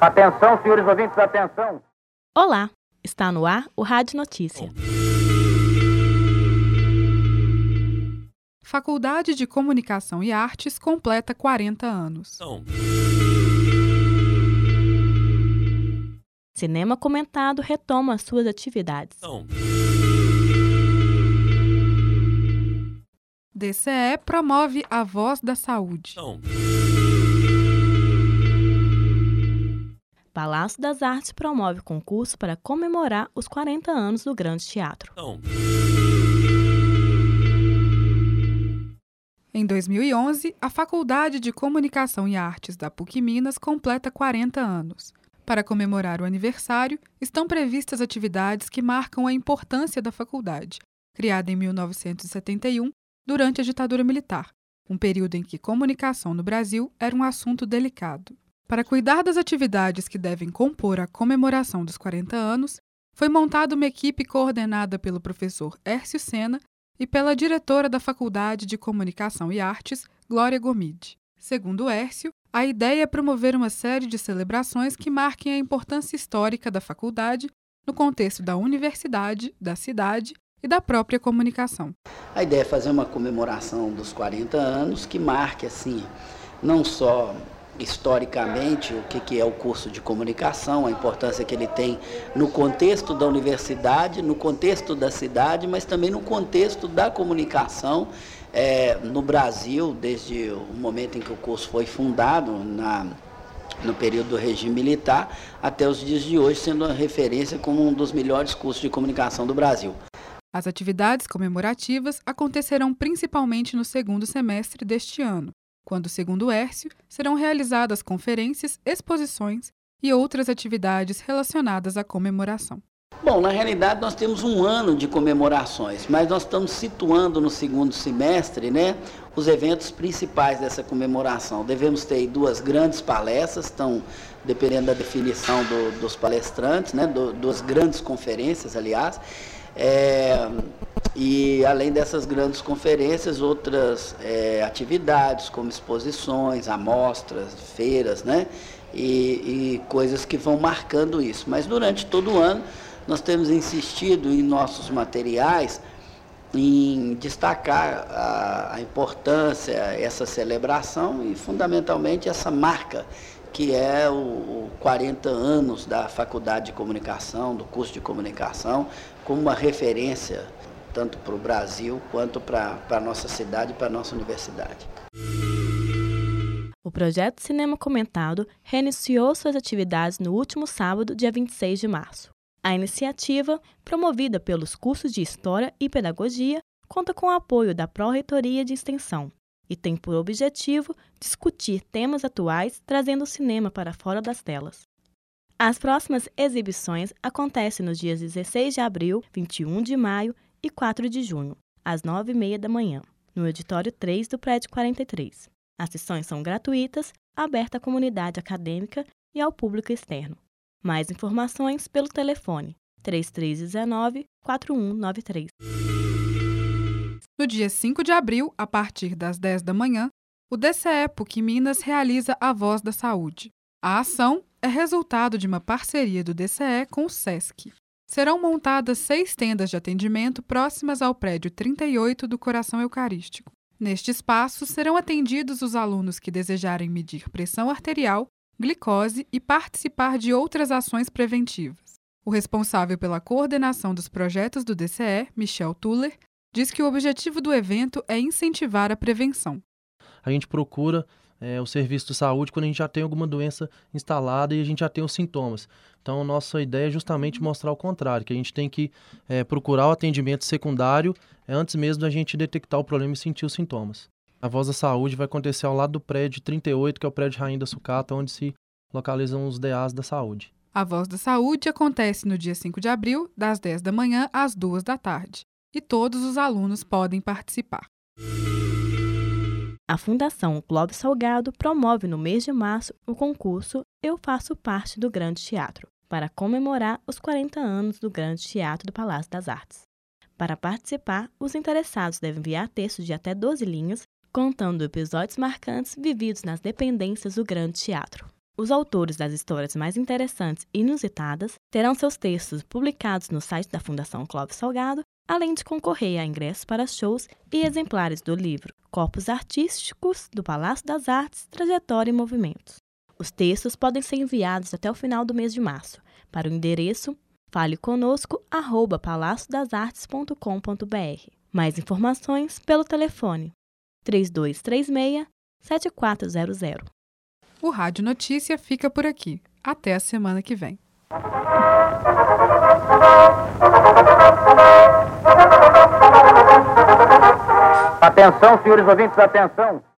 Atenção, senhores ouvintes, atenção. Olá, está no ar o Rádio Notícia. Faculdade de Comunicação e Artes completa 40 anos. Cinema Comentado retoma suas atividades. DCE promove a voz da saúde. Palácio das Artes promove concurso para comemorar os 40 anos do Grande Teatro. Em 2011, a Faculdade de Comunicação e Artes da PUC Minas completa 40 anos. Para comemorar o aniversário, estão previstas atividades que marcam a importância da faculdade, criada em 1971 durante a ditadura militar, um período em que comunicação no Brasil era um assunto delicado. Para cuidar das atividades que devem compor a comemoração dos 40 anos, foi montada uma equipe coordenada pelo professor Hércio Sena e pela diretora da Faculdade de Comunicação e Artes, Glória Gomide. Segundo Hércio, a ideia é promover uma série de celebrações que marquem a importância histórica da faculdade no contexto da universidade, da cidade e da própria comunicação. A ideia é fazer uma comemoração dos 40 anos que marque assim não só historicamente o que, é o curso de comunicação, a importância que ele tem no contexto da universidade, no contexto da cidade, mas também no contexto da comunicação é, no Brasil, desde o momento em que o curso foi fundado, na, no período do regime militar, até os dias de hoje, sendo uma referência como um dos melhores cursos de comunicação do Brasil. As atividades comemorativas acontecerão principalmente no segundo semestre deste ano, quando, segundo Hércio, serão realizadas conferências, exposições e outras atividades relacionadas à comemoração. Bom, na realidade nós temos um ano de comemorações, mas nós estamos situando no segundo semestre, né, os eventos principais dessa comemoração. Devemos ter duas grandes palestras, estão dependendo da definição do, dos palestrantes, né, do, duas grandes conferências, aliás, é, e além dessas grandes conferências, outras é, atividades como exposições, amostras, feiras, né? E, e, coisas que vão marcando isso. Mas durante todo o ano nós temos insistido em nossos materiais em destacar a, a importância, essa celebração e fundamentalmente essa marca que é o, o 40 anos da Faculdade de Comunicação, do curso de comunicação, como uma referência tanto para o Brasil quanto para a nossa cidade e para a nossa universidade. O projeto Cinema Comentado reiniciou suas atividades no último sábado, dia 26 de março. A iniciativa, promovida pelos cursos de História e Pedagogia, conta com o apoio da Pró-Reitoria de Extensão e tem por objetivo discutir temas atuais trazendo o cinema para fora das telas. As próximas exibições acontecem nos dias 16 de abril, 21 de maio e 4 de junho, às 9h30 da manhã, no auditório 3 do prédio 43. As sessões são gratuitas, abertas à comunidade acadêmica e ao público externo. Mais informações pelo telefone 3319-4193. No dia 5 de abril, a partir das 10 da manhã, o DCE PUC Minas realiza a Voz da Saúde. A ação é resultado de uma parceria do DCE com o SESC. Serão montadas seis tendas de atendimento próximas ao prédio 38 do Coração Eucarístico. Neste espaço serão atendidos os alunos que desejarem medir pressão arterial, glicose e participar de outras ações preventivas. O responsável pela coordenação dos projetos do DCE, Michel Tuller, diz que o objetivo do evento é incentivar a prevenção. A gente procura é, o serviço de saúde quando a gente já tem alguma doença instalada e a gente já tem os sintomas. Então, nossa ideia é justamente mostrar o contrário, que a gente tem que é, procurar o atendimento secundário antes mesmo da gente detectar o problema e sentir os sintomas. A Voz da Saúde vai acontecer ao lado do prédio 38, que é o prédio Rainha da Sucata, onde se localizam os DAs da saúde. A Voz da Saúde acontece no dia 5 de abril, das 10 da manhã às 2 da tarde, e todos os alunos podem participar. A Fundação Clóvis Salgado promove no mês de março o concurso Eu Faço Parte do Grande Teatro, para comemorar os 40 anos do Grande Teatro do Palácio das Artes. Para participar, os interessados devem enviar textos de até 12 linhas, contando episódios marcantes vividos nas dependências do Grande Teatro. Os autores das histórias mais interessantes e inusitadas terão seus textos publicados no site da Fundação Clóvis Salgado, além de concorrer a ingressos para shows e exemplares do livro Corpos Artísticos do Palácio das Artes, Trajetória e Movimentos. Os textos podem ser enviados até o final do mês de março para o endereço faleconosco@palaciodasartes.com.br. Mais informações pelo telefone 3236 7400. O Rádio Notícia fica por aqui. Até a semana que vem. Atenção, senhores ouvintes, atenção.